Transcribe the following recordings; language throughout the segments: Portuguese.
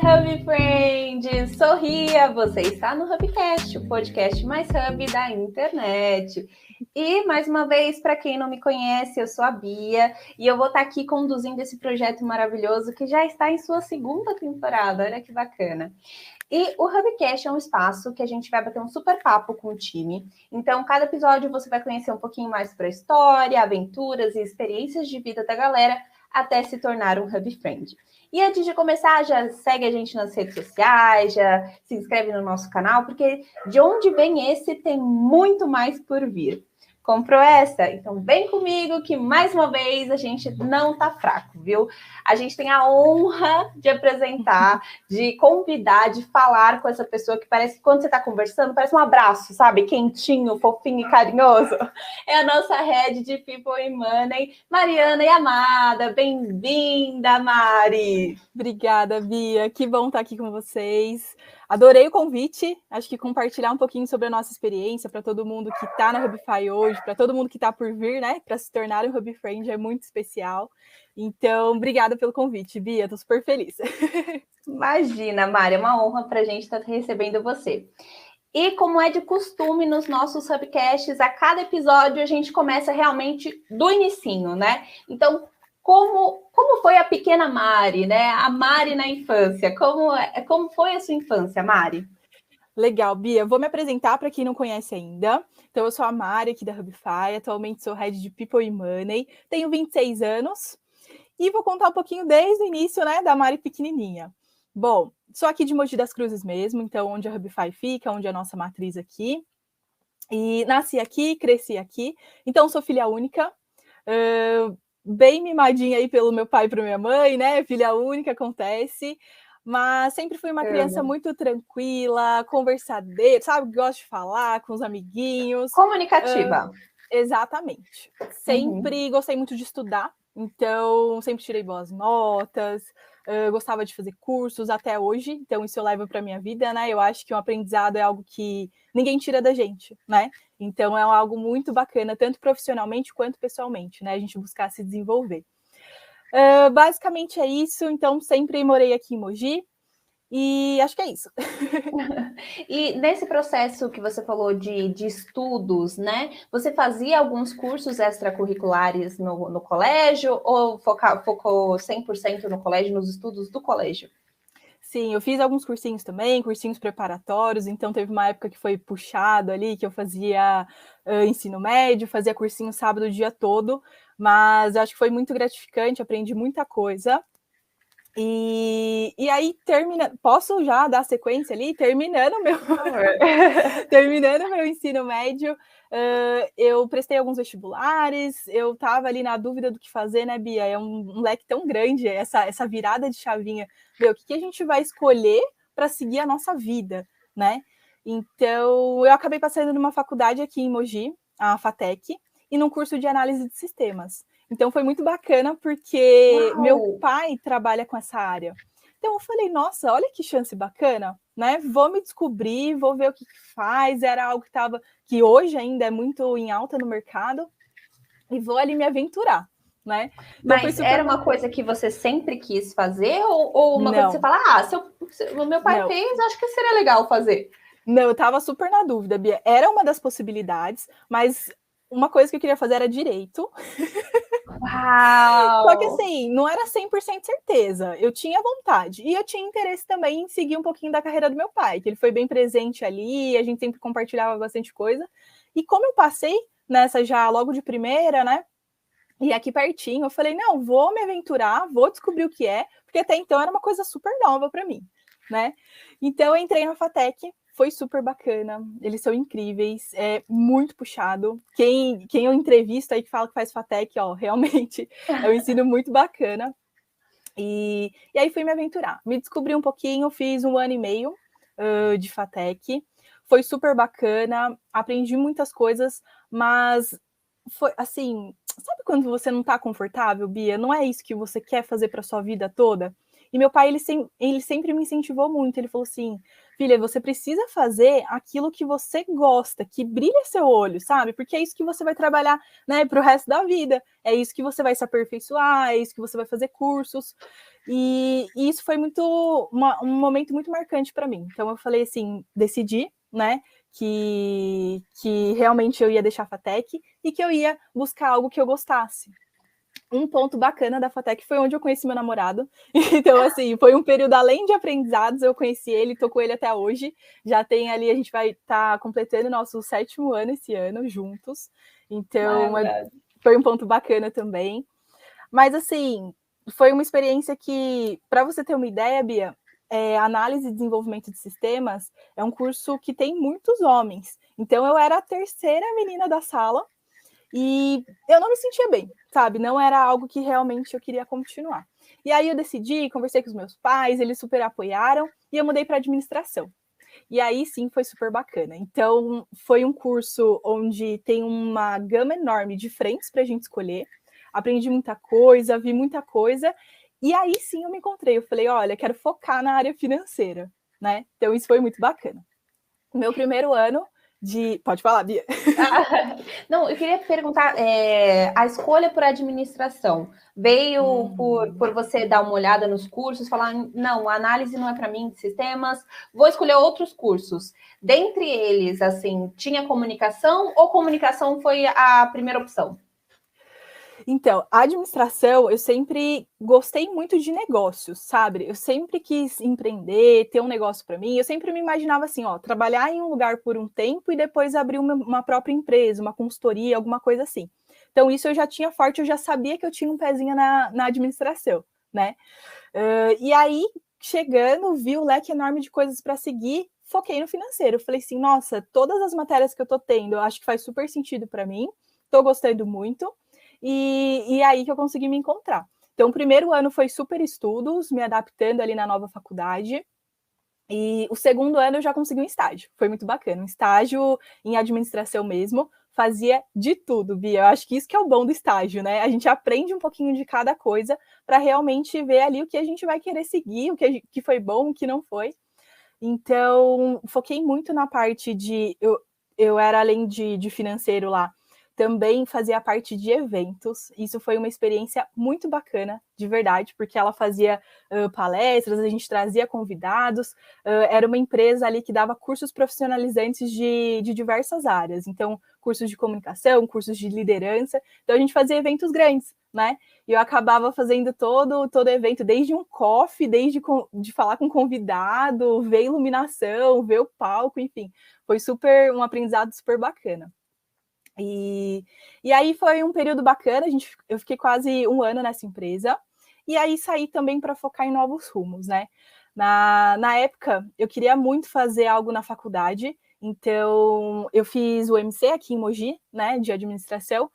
Hub Friends! Sorria! Você está no Hubcast, o podcast mais hub da internet. E, mais uma vez, para quem não me conhece, eu sou a Bia e eu vou estar aqui conduzindo esse projeto maravilhoso que já está em sua segunda temporada. Olha que bacana. E o Hubcast é um espaço que a gente vai bater um super papo com o time. Então, cada episódio você vai conhecer um pouquinho mais sobre a história, aventuras e experiências de vida da galera até se tornar um Hub Friend. E antes de começar, já segue a gente nas redes sociais, já se inscreve no nosso canal, porque de onde vem esse tem muito mais por vir. Comprou essa? Então vem comigo que mais uma vez a gente não tá fraco, viu? A gente tem a honra de apresentar, de convidar, de falar com essa pessoa que parece que quando você tá conversando, parece um abraço, sabe? Quentinho, fofinho e carinhoso. É a nossa head de People and Money, Mariana e Amada. Bem-vinda, Mari! Obrigada, Bia. Que bom estar aqui com vocês. Adorei o convite. Acho que compartilhar um pouquinho sobre a nossa experiência para todo mundo que está na Hubify hoje, para todo mundo que está por vir, né, para se tornar um Hub Friend é muito especial. Então, obrigada pelo convite, Bia. Estou super feliz. Imagina, Mari, é uma honra para a gente estar tá recebendo você. E como é de costume nos nossos Hubcasts, a cada episódio a gente começa realmente do inicinho, né? Então, como, como foi a pequena Mari, né? A Mari na infância. Como, é, como foi a sua infância, Mari? Legal, Bia. Vou me apresentar para quem não conhece ainda. Então, eu sou a Mari aqui da Hubify, atualmente sou head de People e Money, tenho 26 anos e vou contar um pouquinho desde o início, né, da Mari pequenininha. Bom, sou aqui de Mogi das Cruzes mesmo, então onde a Hubify fica, onde é a nossa matriz aqui. E nasci aqui, cresci aqui, então sou filha única. Uh, bem mimadinha aí pelo meu pai e para minha mãe, né? Filha única, acontece. Mas sempre fui uma criança muito tranquila, conversadeira, sabe? Gosto de falar com os amiguinhos. Comunicativa. Uh, exatamente. Sempre uhum. gostei muito de estudar, então sempre tirei boas notas. Uh, gostava de fazer cursos até hoje, então isso eu levo para minha vida, né? Eu acho que um aprendizado é algo que ninguém tira da gente, né? Então é algo muito bacana, tanto profissionalmente quanto pessoalmente, né? A gente buscar se desenvolver. Uh, basicamente é isso. Então, sempre morei aqui em Mogi. E acho que é isso. e nesse processo que você falou de, de estudos, né? Você fazia alguns cursos extracurriculares no, no colégio ou foca, focou 100% no colégio, nos estudos do colégio? Sim, eu fiz alguns cursinhos também, cursinhos preparatórios, então teve uma época que foi puxado ali, que eu fazia uh, ensino médio, fazia cursinho sábado o dia todo, mas acho que foi muito gratificante, aprendi muita coisa. E, e aí termina, posso já dar sequência ali, terminando meu terminando meu ensino médio, uh, eu prestei alguns vestibulares, eu estava ali na dúvida do que fazer, né, Bia? É um, um leque tão grande essa, essa virada de chavinha ver o que, que a gente vai escolher para seguir a nossa vida, né? Então, eu acabei passando numa faculdade aqui em Mogi, a FATEC, e num curso de análise de sistemas. Então, foi muito bacana, porque Uau. meu pai trabalha com essa área. Então, eu falei, nossa, olha que chance bacana, né? Vou me descobrir, vou ver o que, que faz. Era algo que estava, que hoje ainda é muito em alta no mercado, e vou ali me aventurar né? Então, Mas era uma coisa que você sempre quis fazer ou, ou uma Não. coisa que você fala, ah, se, o meu pai Não. fez, acho que seria legal fazer. Não, eu tava super na dúvida, Bia. Era uma das possibilidades, mas uma coisa que eu queria fazer era direito. Uau! Só que assim, não era 100% certeza. Eu tinha vontade. E eu tinha interesse também em seguir um pouquinho da carreira do meu pai, que ele foi bem presente ali, a gente sempre compartilhava bastante coisa. E como eu passei nessa já logo de primeira, né? E aqui pertinho, eu falei, não, vou me aventurar, vou descobrir o que é, porque até então era uma coisa super nova para mim, né? Então eu entrei na Fatec, foi super bacana, eles são incríveis, é muito puxado. Quem, quem eu entrevisto aí que fala que faz Fatec, ó, realmente é um ensino muito bacana. E, e aí fui me aventurar, me descobri um pouquinho, fiz um ano e meio uh, de Fatec, foi super bacana, aprendi muitas coisas, mas foi assim, sabe quando você não está confortável, Bia? Não é isso que você quer fazer para sua vida toda? E meu pai, ele, sem, ele sempre me incentivou muito. Ele falou assim: filha, você precisa fazer aquilo que você gosta, que brilha seu olho, sabe? Porque é isso que você vai trabalhar, né, para o resto da vida. É isso que você vai se aperfeiçoar, é isso que você vai fazer cursos. E, e isso foi muito uma, um momento muito marcante para mim. Então eu falei assim, decidi, né, que, que realmente eu ia deixar a FATEC e que eu ia buscar algo que eu gostasse. Um ponto bacana da FATEC foi onde eu conheci meu namorado. Então, assim, foi um período além de aprendizados, eu conheci ele, tô com ele até hoje. Já tem ali, a gente vai estar tá completando nosso sétimo ano esse ano juntos. Então, é, foi um ponto bacana também. Mas, assim, foi uma experiência que, para você ter uma ideia, Bia, é, análise e desenvolvimento de sistemas é um curso que tem muitos homens. Então eu era a terceira menina da sala e eu não me sentia bem, sabe? Não era algo que realmente eu queria continuar. E aí eu decidi, conversei com os meus pais, eles super apoiaram e eu mudei para administração. E aí sim foi super bacana. Então foi um curso onde tem uma gama enorme de frentes para a gente escolher. Aprendi muita coisa, vi muita coisa e aí sim eu me encontrei, eu falei, olha, quero focar na área financeira, né? Então isso foi muito bacana. Meu primeiro ano de. Pode falar, Bia. Ah, não, eu queria perguntar: é, a escolha por administração veio hum. por, por você dar uma olhada nos cursos, falar, não, a análise não é para mim de sistemas, vou escolher outros cursos. Dentre eles, assim, tinha comunicação ou comunicação foi a primeira opção? Então, a administração, eu sempre gostei muito de negócios, sabe? Eu sempre quis empreender, ter um negócio para mim. Eu sempre me imaginava assim, ó, trabalhar em um lugar por um tempo e depois abrir uma, uma própria empresa, uma consultoria, alguma coisa assim. Então, isso eu já tinha forte, eu já sabia que eu tinha um pezinho na, na administração, né? Uh, e aí, chegando, vi o leque enorme de coisas para seguir, foquei no financeiro. Falei assim, nossa, todas as matérias que eu tô tendo, eu acho que faz super sentido para mim, tô gostando muito e, e aí que eu consegui me encontrar. Então, o primeiro ano foi super estudos, me adaptando ali na nova faculdade. E o segundo ano eu já consegui um estágio, foi muito bacana. Um estágio em administração mesmo, fazia de tudo, Bia. Eu acho que isso que é o bom do estágio, né? A gente aprende um pouquinho de cada coisa para realmente ver ali o que a gente vai querer seguir, o que, que foi bom, o que não foi. Então, foquei muito na parte de. Eu, eu era, além de, de financeiro lá, também fazia parte de eventos. Isso foi uma experiência muito bacana, de verdade, porque ela fazia uh, palestras, a gente trazia convidados. Uh, era uma empresa ali que dava cursos profissionalizantes de, de diversas áreas. Então, cursos de comunicação, cursos de liderança. Então, a gente fazia eventos grandes, né? E eu acabava fazendo todo todo evento, desde um coffee, desde de falar com convidado, ver iluminação, ver o palco, enfim. Foi super um aprendizado super bacana. E, e aí foi um período bacana, a gente, eu fiquei quase um ano nessa empresa, e aí saí também para focar em novos rumos, né? Na, na época, eu queria muito fazer algo na faculdade, então eu fiz o MC aqui em Mogi, né, de administração,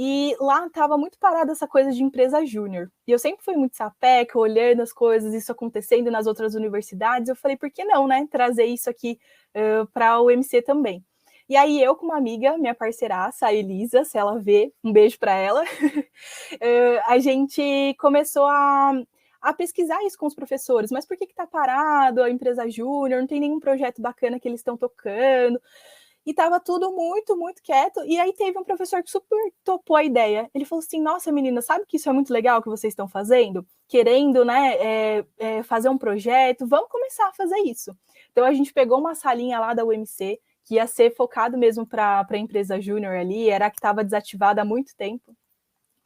e lá estava muito parada essa coisa de empresa júnior. E eu sempre fui muito sapeca, olhando as coisas, isso acontecendo nas outras universidades. Eu falei, por que não, né? Trazer isso aqui uh, para o MC também. E aí eu com uma amiga, minha parceiraça, a Elisa, se ela vê, um beijo para ela, a gente começou a, a pesquisar isso com os professores. Mas por que está parado a empresa júnior? Não tem nenhum projeto bacana que eles estão tocando. E estava tudo muito, muito quieto. E aí teve um professor que super topou a ideia. Ele falou assim: Nossa, menina, sabe que isso é muito legal que vocês estão fazendo? Querendo, né, é, é, fazer um projeto, vamos começar a fazer isso. Então a gente pegou uma salinha lá da UMC, que ia ser focado mesmo para a empresa júnior ali, era a que estava desativada há muito tempo.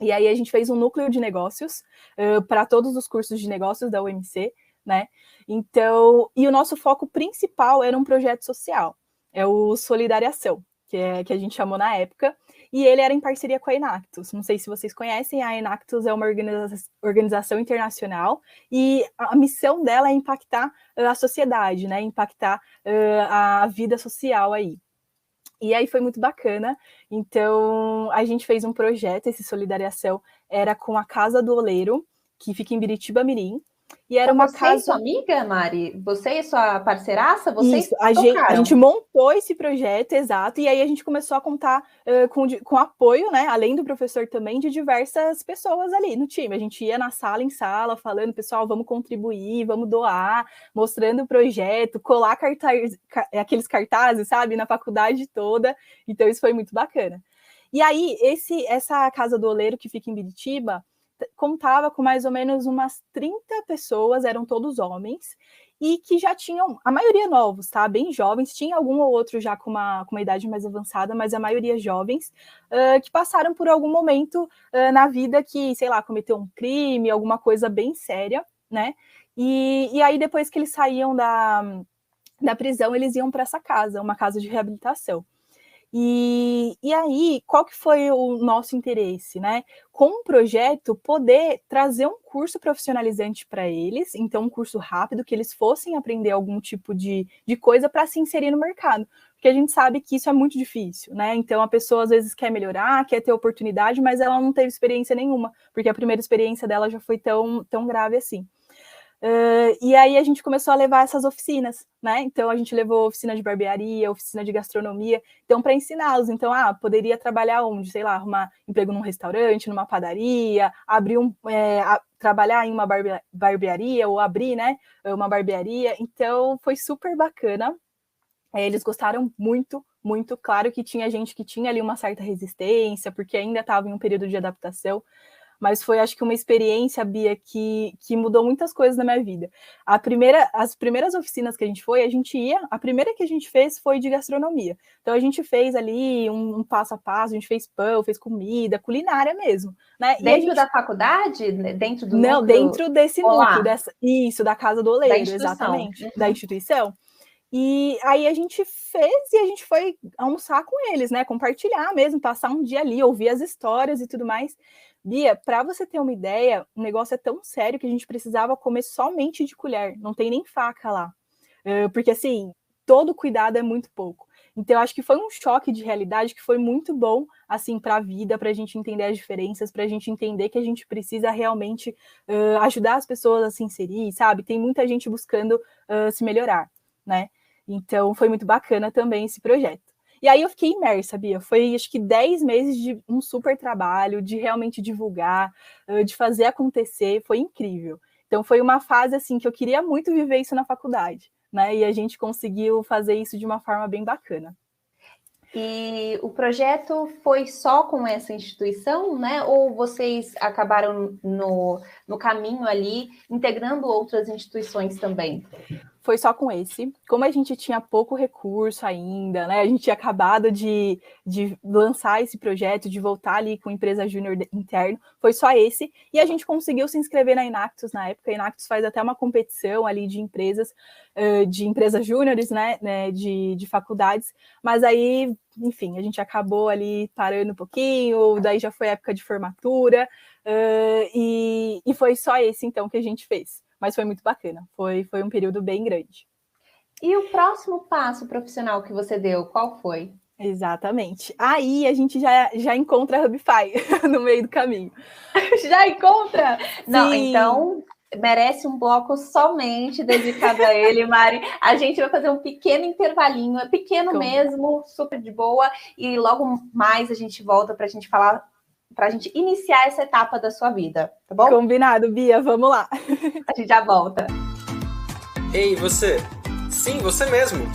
E aí a gente fez um núcleo de negócios uh, para todos os cursos de negócios da UMC, né? Então, e o nosso foco principal era um projeto social, é o Solidariação, que, é, que a gente chamou na época, e ele era em parceria com a Enactus. Não sei se vocês conhecem, a Enactus é uma organiza organização internacional e a missão dela é impactar a sociedade, né? Impactar uh, a vida social aí. E aí foi muito bacana. Então, a gente fez um projeto, esse Solidariação, era com a Casa do Oleiro, que fica em Biritiba Mirim. E era uma você casa. Você sua amiga, Mari? Você e sua parceiraça? Vocês Isso, a gente, a gente, montou esse projeto, exato, e aí a gente começou a contar uh, com, com apoio, né? Além do professor também, de diversas pessoas ali no time. A gente ia na sala em sala, falando, pessoal, vamos contribuir, vamos doar, mostrando o projeto, colar cartaz, aqueles cartazes, sabe, na faculdade toda. Então, isso foi muito bacana. E aí, esse, essa casa do oleiro que fica em Biritiba contava com mais ou menos umas 30 pessoas, eram todos homens, e que já tinham, a maioria novos, tá? Bem jovens, tinha algum ou outro já com uma, com uma idade mais avançada, mas a maioria jovens, uh, que passaram por algum momento uh, na vida que, sei lá, cometeu um crime, alguma coisa bem séria, né? E, e aí, depois que eles saíam da, da prisão, eles iam para essa casa, uma casa de reabilitação. E, e aí, qual que foi o nosso interesse, né? Com o projeto, poder trazer um curso profissionalizante para eles, então um curso rápido, que eles fossem aprender algum tipo de, de coisa para se inserir no mercado. Porque a gente sabe que isso é muito difícil, né? Então a pessoa às vezes quer melhorar, quer ter oportunidade, mas ela não teve experiência nenhuma, porque a primeira experiência dela já foi tão, tão grave assim. Uh, e aí a gente começou a levar essas oficinas, né? Então a gente levou oficina de barbearia, oficina de gastronomia, então para ensiná-los. Então, ah, poderia trabalhar onde? Sei lá, arrumar emprego num restaurante, numa padaria, abrir um, é, a, trabalhar em uma barbe barbearia ou abrir, né? Uma barbearia. Então foi super bacana. É, eles gostaram muito, muito. Claro que tinha gente que tinha ali uma certa resistência, porque ainda estava em um período de adaptação mas foi acho que uma experiência, Bia, que, que mudou muitas coisas na minha vida. A primeira, as primeiras oficinas que a gente foi, a gente ia, a primeira que a gente fez foi de gastronomia. Então a gente fez ali um, um passo a passo, a gente fez pão, fez comida, culinária mesmo. Né? Dentro gente... da faculdade? Dentro do Não, núcleo... dentro desse Olá. núcleo, dessa... isso, da Casa do Oleiro, da exatamente, uhum. da instituição. E aí a gente fez e a gente foi almoçar com eles, né? Compartilhar mesmo, passar um dia ali, ouvir as histórias e tudo mais. Bia, para você ter uma ideia, o negócio é tão sério que a gente precisava comer somente de colher, não tem nem faca lá. Uh, porque assim, todo cuidado é muito pouco. Então, acho que foi um choque de realidade que foi muito bom, assim, para a vida, para a gente entender as diferenças, para a gente entender que a gente precisa realmente uh, ajudar as pessoas a se inserir, sabe? Tem muita gente buscando uh, se melhorar, né? Então, foi muito bacana também esse projeto. E aí eu fiquei imersa, Bia. Foi acho que 10 meses de um super trabalho, de realmente divulgar, de fazer acontecer. Foi incrível. Então foi uma fase assim que eu queria muito viver isso na faculdade, né? E a gente conseguiu fazer isso de uma forma bem bacana. E o projeto foi só com essa instituição, né? Ou vocês acabaram no, no caminho ali integrando outras instituições também? Foi só com esse. Como a gente tinha pouco recurso ainda, né? A gente tinha acabado de, de lançar esse projeto, de voltar ali com empresa júnior interno, foi só esse. E a gente conseguiu se inscrever na Inactus na época. A Inactus faz até uma competição ali de empresas, de empresas júniores, né? né de, de faculdades. Mas aí, enfim, a gente acabou ali parando um pouquinho, daí já foi época de formatura. E, e foi só esse, então, que a gente fez mas foi muito bacana. Foi, foi um período bem grande. E o próximo passo profissional que você deu, qual foi? Exatamente. Aí a gente já, já encontra a Hubify no meio do caminho. já encontra? Sim. Não, então merece um bloco somente dedicado a ele, Mari. A gente vai fazer um pequeno intervalinho, é pequeno Como? mesmo, super de boa, e logo mais a gente volta para a gente falar para a gente iniciar essa etapa da sua vida, tá bom? Combinado, Bia, vamos lá. A gente já volta. Ei, você? Sim, você mesmo.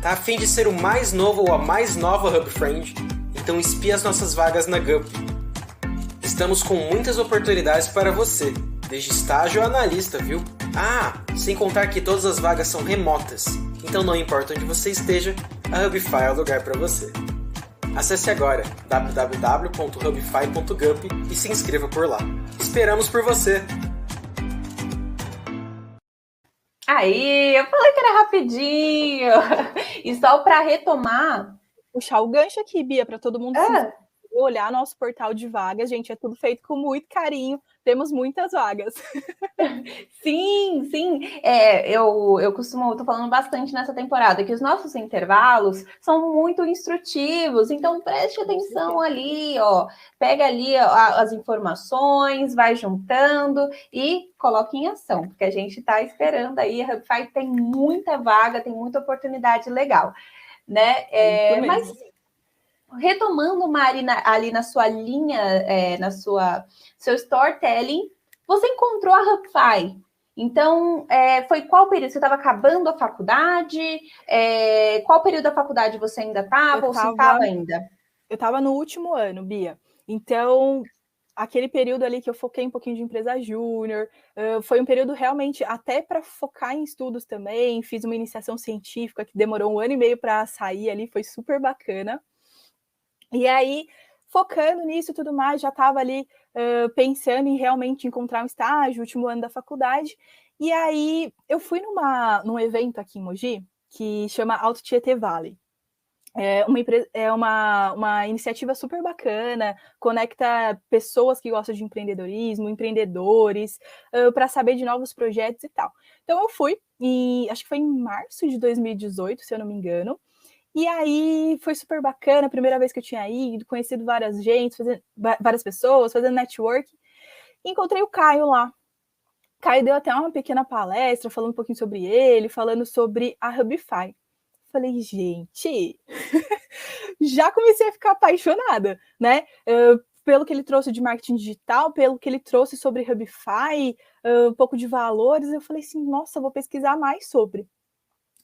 Tá a fim de ser o mais novo ou a mais nova Hub Friend? Então espie as nossas vagas na Gup. Estamos com muitas oportunidades para você, desde estágio a analista, viu? Ah, sem contar que todas as vagas são remotas, então não importa onde você esteja, a Hubify é o lugar para você. Acesse agora www.hubify.gup e se inscreva por lá. Esperamos por você! Aí, eu falei que era rapidinho. E só para retomar. Puxar o gancho aqui, Bia, para todo mundo. É. olhar nosso portal de vagas, gente, é tudo feito com muito carinho, temos muitas vagas. Sim, sim. É, eu, eu costumo, estou falando bastante nessa temporada, que os nossos intervalos são muito instrutivos, então preste atenção ali, ó. Pega ali ó, as informações, vai juntando e coloque em ação, porque a gente está esperando aí, a Hubify tem muita vaga, tem muita oportunidade legal, né? É, é mas retomando, Marina, ali na sua linha, é, na sua seu storytelling, você encontrou a Hubify. Então, é, foi qual período? Você estava acabando a faculdade? É, qual período da faculdade você ainda estava ou você estava ainda? Eu estava no último ano, Bia. Então, aquele período ali que eu foquei um pouquinho de empresa júnior, foi um período realmente até para focar em estudos também. Fiz uma iniciação científica que demorou um ano e meio para sair ali, foi super bacana. E aí, focando nisso tudo mais, já estava ali uh, pensando em realmente encontrar um estágio, último ano da faculdade. E aí, eu fui numa, num evento aqui em Mogi, que chama Alto Tietê Valley. É uma, é uma, uma iniciativa super bacana, conecta pessoas que gostam de empreendedorismo, empreendedores, uh, para saber de novos projetos e tal. Então eu fui, e acho que foi em março de 2018, se eu não me engano, e aí foi super bacana, primeira vez que eu tinha ido, conhecido várias gente, fazendo, várias pessoas, fazendo network. Encontrei o Caio lá. Caio deu até uma pequena palestra falando um pouquinho sobre ele, falando sobre a Hubify. Falei, gente, já comecei a ficar apaixonada, né? Uh, pelo que ele trouxe de marketing digital, pelo que ele trouxe sobre Hubify, uh, um pouco de valores, eu falei assim, nossa, vou pesquisar mais sobre.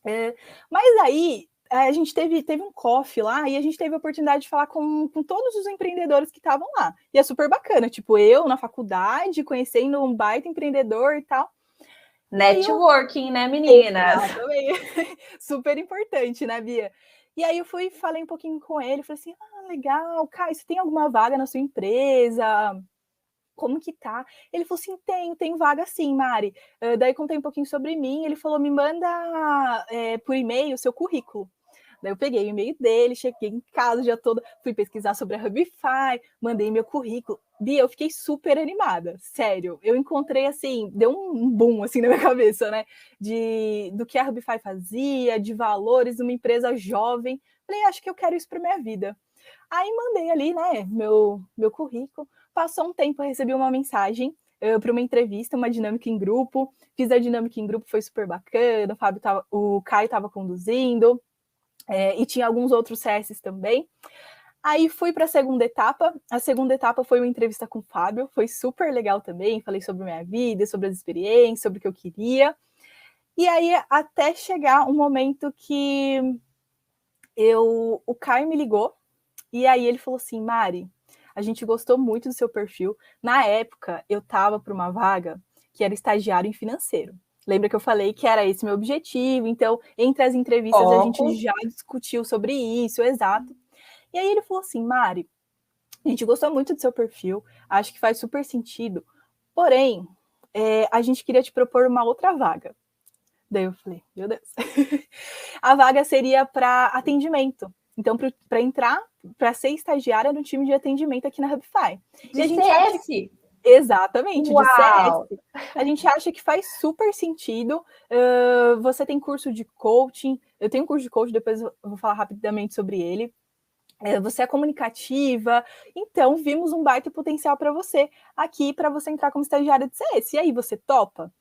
Uh, mas aí a gente teve, teve um coffee lá e a gente teve a oportunidade de falar com, com todos os empreendedores que estavam lá. E é super bacana, tipo, eu na faculdade, conhecendo um baita empreendedor e tal. Networking, eu... né, meninas? super importante, né, Bia? E aí eu fui, falei um pouquinho com ele, falei assim, ah, legal, Caio, você tem alguma vaga na sua empresa? como que tá? Ele falou assim, tem, tem vaga sim, Mari. Uh, daí contei um pouquinho sobre mim, ele falou, me manda é, por e-mail o seu currículo. Daí eu peguei o e-mail dele, cheguei em casa dia todo, fui pesquisar sobre a Hubify, mandei meu currículo. Bia, eu fiquei super animada, sério. Eu encontrei assim, deu um boom assim na minha cabeça, né? De do que a Hubify fazia, de valores, uma empresa jovem. Falei, acho que eu quero isso para minha vida. Aí mandei ali, né, meu meu currículo. Passou um tempo, eu recebi uma mensagem uh, para uma entrevista, uma dinâmica em grupo. Fiz a dinâmica em grupo, foi super bacana. O Fábio tava, o Caio estava conduzindo é, e tinha alguns outros CS também. Aí fui para a segunda etapa. A segunda etapa foi uma entrevista com o Fábio, foi super legal também. Falei sobre minha vida, sobre as experiências, sobre o que eu queria. E aí, até chegar um momento que eu, o Caio me ligou, e aí ele falou assim: Mari, a gente gostou muito do seu perfil. Na época, eu estava para uma vaga que era estagiário em financeiro. Lembra que eu falei que era esse meu objetivo? Então, entre as entrevistas, a gente já discutiu sobre isso, exato. E aí ele falou assim: Mari, a gente gostou muito do seu perfil, acho que faz super sentido. Porém, é, a gente queria te propor uma outra vaga. Daí eu falei, meu Deus. a vaga seria para atendimento. Então, para entrar, para ser estagiária no time de atendimento aqui na Hubify. De e a gente CS? Exatamente, Uau. de CS. A gente acha que faz super sentido. Uh, você tem curso de coaching, eu tenho um curso de coaching, depois eu vou falar rapidamente sobre ele. Uh, você é comunicativa, então vimos um baita potencial para você aqui para você entrar como estagiária de CS. E aí, você topa?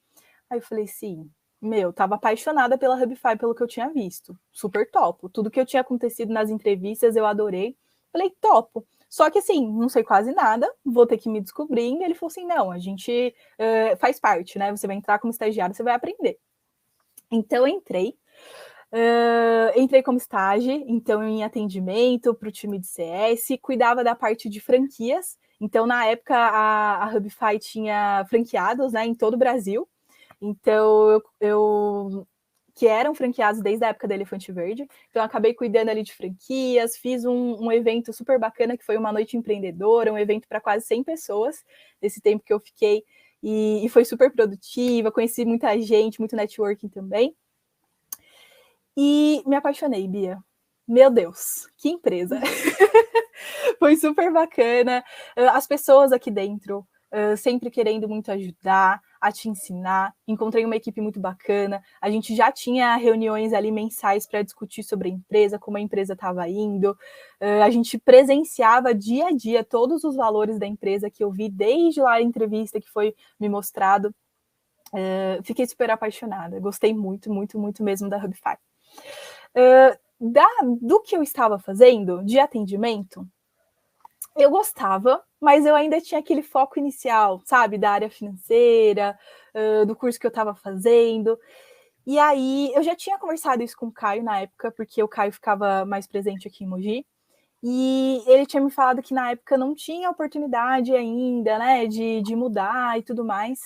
Aí eu falei, sim. Meu, tava apaixonada pela Hubify, pelo que eu tinha visto. Super topo. Tudo que eu tinha acontecido nas entrevistas, eu adorei. Falei, topo. Só que assim, não sei quase nada, vou ter que me descobrir. E ele falou assim: não, a gente uh, faz parte, né? Você vai entrar como estagiário, você vai aprender. Então, eu entrei. Uh, entrei como estágio, então em atendimento para o time de CS, cuidava da parte de franquias. Então, na época, a, a Hubify tinha franqueados né, em todo o Brasil. Então, eu, eu que eram franqueados desde a época da Elefante Verde. Então, acabei cuidando ali de franquias, fiz um, um, evento super bacana, que foi uma noite empreendedora, um evento para quase 100 pessoas, nesse tempo que eu fiquei, e, e, foi super produtiva, conheci muita gente, muito networking também. E me apaixonei, Bia. Meu Deus, que empresa! Foi super bacana. As pessoas aqui dentro sempre querendo muito ajudar, a te ensinar. Encontrei uma equipe muito bacana. A gente já tinha reuniões ali mensais para discutir sobre a empresa, como a empresa estava indo. Uh, a gente presenciava dia a dia todos os valores da empresa que eu vi desde lá a entrevista que foi me mostrado. Uh, fiquei super apaixonada, gostei muito, muito, muito mesmo da Hubify. Uh, da, do que eu estava fazendo de atendimento, eu gostava, mas eu ainda tinha aquele foco inicial, sabe, da área financeira, uh, do curso que eu estava fazendo. E aí eu já tinha conversado isso com o Caio na época, porque o Caio ficava mais presente aqui em Mogi. E ele tinha me falado que na época não tinha oportunidade ainda, né, de, de mudar e tudo mais.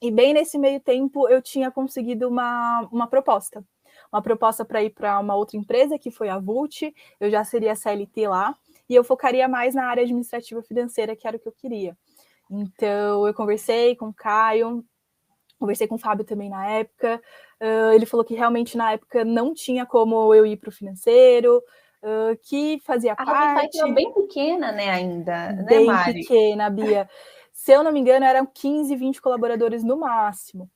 E bem nesse meio tempo eu tinha conseguido uma, uma proposta. Uma proposta para ir para uma outra empresa, que foi a Vult. Eu já seria CLT lá e eu focaria mais na área administrativa financeira, que era o que eu queria. Então, eu conversei com o Caio, conversei com o Fábio também na época. Uh, ele falou que realmente na época não tinha como eu ir para o financeiro, uh, que fazia a parte. A bem pequena, né, ainda, né, bem Mari? pequena, Bia. Se eu não me engano, eram 15, 20 colaboradores no máximo.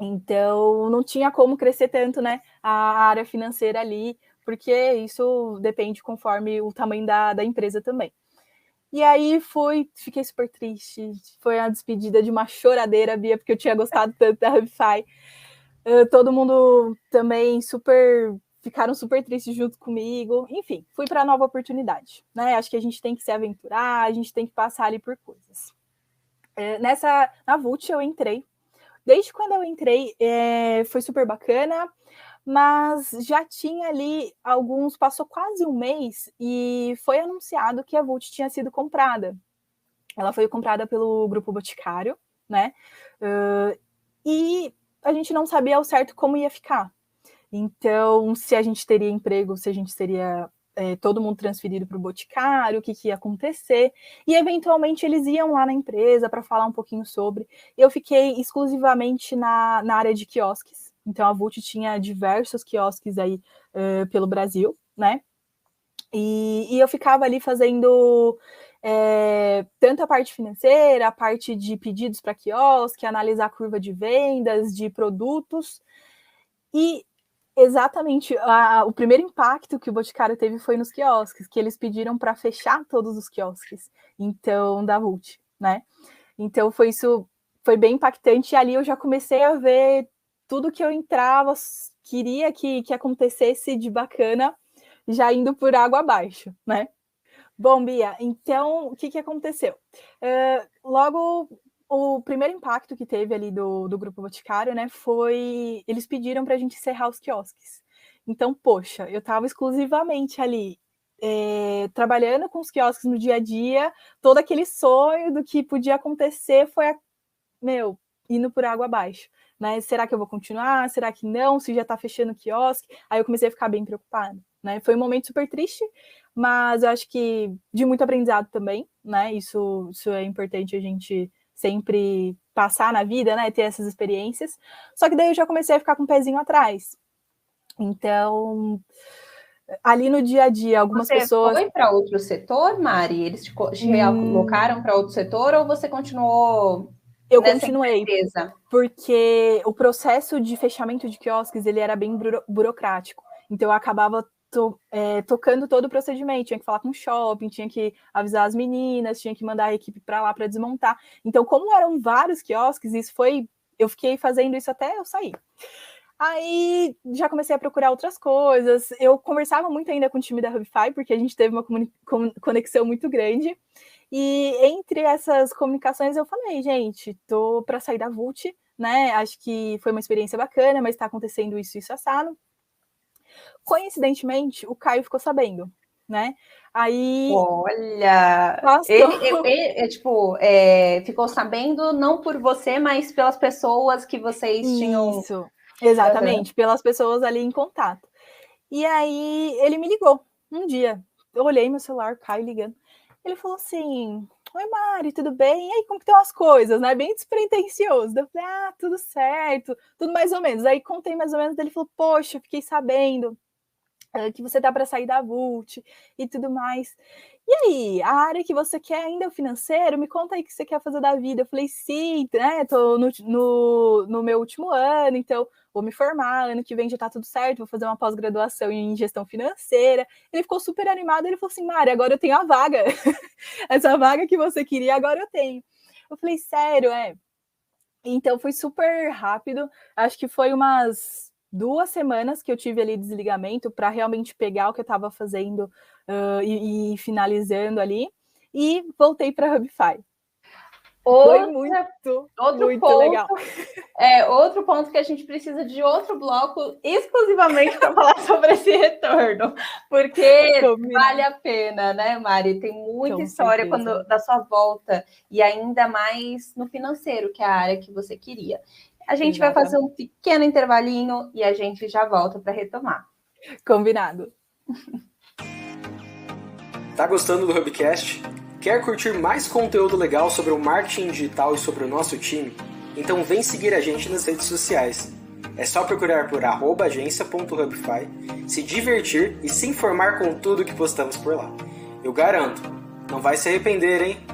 Então, não tinha como crescer tanto, né, a área financeira ali porque isso depende conforme o tamanho da, da empresa também. E aí fui, fiquei super triste. Foi a despedida de uma choradeira, Bia, porque eu tinha gostado tanto da Hubify. Uh, todo mundo também super ficaram super tristes junto comigo. Enfim, fui para nova oportunidade. Né? Acho que a gente tem que se aventurar, a gente tem que passar ali por coisas. Uh, nessa na Vult eu entrei. Desde quando eu entrei, é, foi super bacana mas já tinha ali alguns, passou quase um mês e foi anunciado que a Vult tinha sido comprada. Ela foi comprada pelo Grupo Boticário, né? Uh, e a gente não sabia ao certo como ia ficar. Então, se a gente teria emprego, se a gente seria é, todo mundo transferido para o Boticário, o que, que, ia acontecer, e eventualmente eles iam lá na empresa para falar um pouquinho sobre. Eu fiquei exclusivamente na, na área de quiosques, então a Vult tinha diversos quiosques aí uh, pelo Brasil, né? E, e, eu ficava ali fazendo é, tanto a parte financeira, a parte de pedidos para quiosque, analisar a curva de vendas, de produtos. E exatamente a, o primeiro impacto que o Boticário teve foi nos quiosques, que eles pediram para fechar todos os quiosques, então, da Vult, né? Então foi isso, foi bem impactante. E ali eu já comecei a ver tudo que eu entrava, queria que, que acontecesse de bacana, já indo por água abaixo, né? Bom, Bia, então o que, que aconteceu? Uh, logo, o primeiro impacto que teve ali do, do Grupo Boticário, né, foi. Eles pediram para a gente encerrar os quiosques. Então, poxa, eu estava exclusivamente ali é, trabalhando com os quiosques no dia a dia, todo aquele sonho do que podia acontecer foi, a, meu, indo por água abaixo né? Será que eu vou continuar? Será que não? Se já está fechando o quiosque? Aí eu comecei a ficar bem preocupada, né? Foi um momento super triste, mas eu acho que de muito aprendizado também, né? Isso, isso é importante a gente sempre passar na vida, né? Ter essas experiências. Só que daí eu já comecei a ficar com o um pezinho atrás. Então, ali no dia a dia, algumas você pessoas. Foi para outro setor, Mari? Eles te, te hum... colocaram para outro setor ou você continuou eu continuei, empresa. porque o processo de fechamento de quiosques ele era bem buro burocrático. Então eu acabava to é, tocando todo o procedimento, tinha que falar com o shopping, tinha que avisar as meninas, tinha que mandar a equipe para lá para desmontar. Então, como eram vários quiosques, isso foi. Eu fiquei fazendo isso até eu sair. Aí já comecei a procurar outras coisas. Eu conversava muito ainda com o time da Hubify, porque a gente teve uma conexão muito grande. E entre essas comunicações eu falei, gente, tô para sair da VULT, né? Acho que foi uma experiência bacana, mas está acontecendo isso, isso assado. Coincidentemente, o Caio ficou sabendo, né? Aí. Olha! Ele, ele, ele, é, tipo, é, ficou sabendo não por você, mas pelas pessoas que vocês tinham. Isso, exatamente, uhum. pelas pessoas ali em contato. E aí ele me ligou um dia. Eu olhei meu celular, Caio ligando. Ele falou assim: Oi, Mari, tudo bem? E aí, como que estão as coisas, né? Bem despretensioso. Eu falei: Ah, tudo certo, tudo mais ou menos. Aí contei mais ou menos, ele falou: Poxa, fiquei sabendo que você dá para sair da Vult e tudo mais. E aí, a área que você quer ainda é o financeiro? Me conta aí o que você quer fazer da vida. Eu falei, sim, né? Tô no, no, no meu último ano, então vou me formar, ano que vem já tá tudo certo, vou fazer uma pós-graduação em gestão financeira. Ele ficou super animado, ele falou assim, Mari, agora eu tenho a vaga. Essa vaga que você queria, agora eu tenho. Eu falei, sério, é. Então foi super rápido. Acho que foi umas duas semanas que eu tive ali desligamento para realmente pegar o que eu estava fazendo uh, e, e, finalizando ali. E voltei para Hubify. Outra, Foi muito, outro muito ponto, legal. É, outro ponto que a gente precisa de outro bloco exclusivamente para falar sobre esse retorno, porque vale a pena, né, Mari? Tem muita Com história quando, da sua volta e ainda mais no financeiro, que é a área que você queria. A gente vai fazer um pequeno intervalinho e a gente já volta para retomar. Combinado. Tá gostando do Hubcast? Quer curtir mais conteúdo legal sobre o marketing digital e sobre o nosso time? Então vem seguir a gente nas redes sociais. É só procurar por agência.hubify, se divertir e se informar com tudo que postamos por lá. Eu garanto, não vai se arrepender, hein?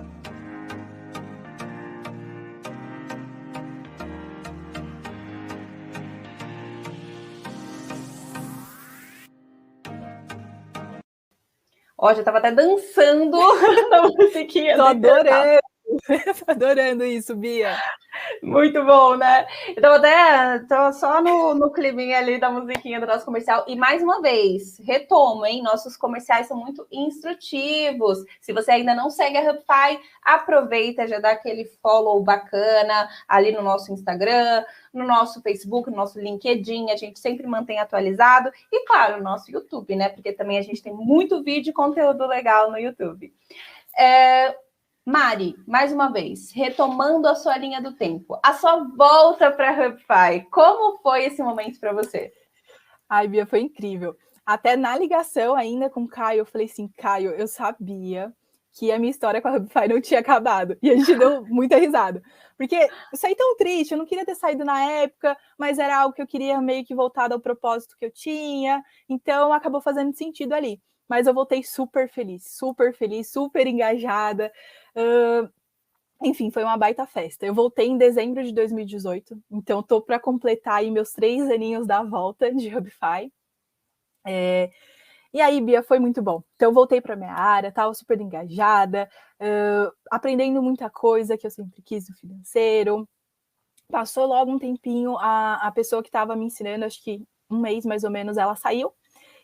Ó, já tava até dançando na musiquinha. Tô adorando. Adorando isso, Bia. Muito bom, né? Então, até só no, no climinha ali da musiquinha do nosso comercial. E mais uma vez, retomo, hein? Nossos comerciais são muito instrutivos. Se você ainda não segue a Hubify, aproveita, já dá aquele follow bacana ali no nosso Instagram, no nosso Facebook, no nosso LinkedIn. A gente sempre mantém atualizado. E, claro, no nosso YouTube, né? Porque também a gente tem muito vídeo e conteúdo legal no YouTube. É, Mari, mais uma vez, retomando a sua linha do tempo, a sua volta para a Hubify, como foi esse momento para você? Ai, Bia, foi incrível. Até na ligação ainda com o Caio, eu falei assim, Caio, eu sabia que a minha história com a Hubify não tinha acabado. E a gente deu muita risada. Porque eu saí tão triste, eu não queria ter saído na época, mas era algo que eu queria meio que voltar ao propósito que eu tinha. Então acabou fazendo sentido ali. Mas eu voltei super feliz, super feliz, super engajada. Uh, enfim, foi uma baita festa. Eu voltei em dezembro de 2018, então estou para completar aí meus três aninhos da volta de Hubify. É, e aí, Bia, foi muito bom. Então, voltei para minha área, estava super engajada, uh, aprendendo muita coisa que eu sempre quis no financeiro. Passou logo um tempinho, a, a pessoa que estava me ensinando, acho que um mês mais ou menos, ela saiu.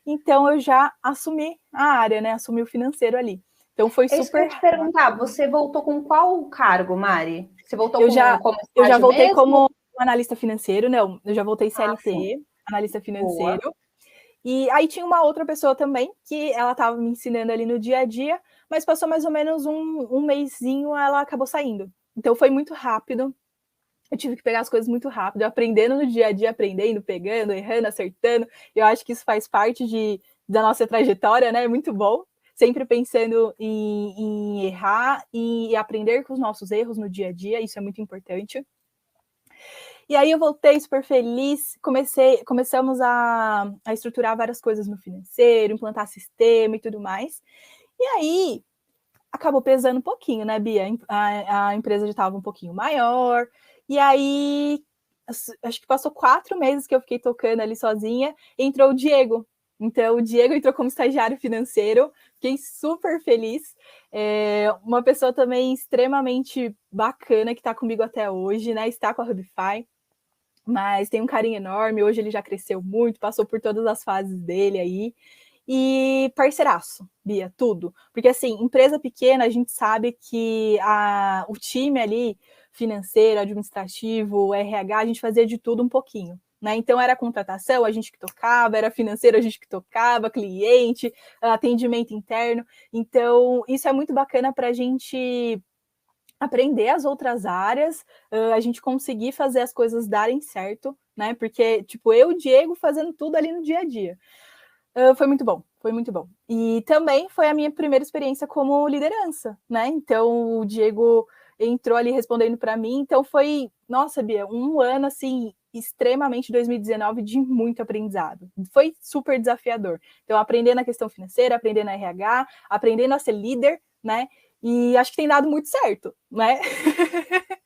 Então, eu já assumi a área, né? Assumi o financeiro ali. Então foi super. É isso que eu te perguntar, você voltou com qual cargo, Mari? Você voltou eu já, como Eu já voltei mesmo? como analista financeiro, não. Eu já voltei CLT, ah, analista financeiro. Boa. E aí tinha uma outra pessoa também que ela estava me ensinando ali no dia a dia, mas passou mais ou menos um, um mêsinho, ela acabou saindo. Então foi muito rápido. Eu tive que pegar as coisas muito rápido, aprendendo no dia a dia, aprendendo, pegando, errando, acertando. Eu acho que isso faz parte de, da nossa trajetória, né? É muito bom sempre pensando em, em errar e aprender com os nossos erros no dia a dia, isso é muito importante. E aí eu voltei super feliz, comecei, começamos a, a estruturar várias coisas no financeiro, implantar sistema e tudo mais. E aí acabou pesando um pouquinho, né, Bia? A, a empresa já estava um pouquinho maior. E aí acho que passou quatro meses que eu fiquei tocando ali sozinha. Entrou o Diego, então, o Diego entrou como estagiário financeiro, fiquei super feliz. É uma pessoa também extremamente bacana que está comigo até hoje, né? Está com a Hubify, mas tem um carinho enorme. Hoje ele já cresceu muito, passou por todas as fases dele aí. E parceiraço, Bia, tudo. Porque assim, empresa pequena, a gente sabe que a, o time ali, financeiro, administrativo, RH, a gente fazia de tudo um pouquinho. Né? Então era contratação, a gente que tocava, era financeiro, a gente que tocava, cliente, atendimento interno. Então, isso é muito bacana para a gente aprender as outras áreas, a gente conseguir fazer as coisas darem certo, né? Porque, tipo, eu Diego fazendo tudo ali no dia a dia. foi muito bom, foi muito bom. E também foi a minha primeira experiência como liderança, né? Então, o Diego entrou ali respondendo para mim, então foi, nossa, Bia, um ano assim extremamente 2019 de muito aprendizado. Foi super desafiador. Então, aprender na questão financeira, aprender na RH, aprendendo a ser líder, né? E acho que tem dado muito certo, né?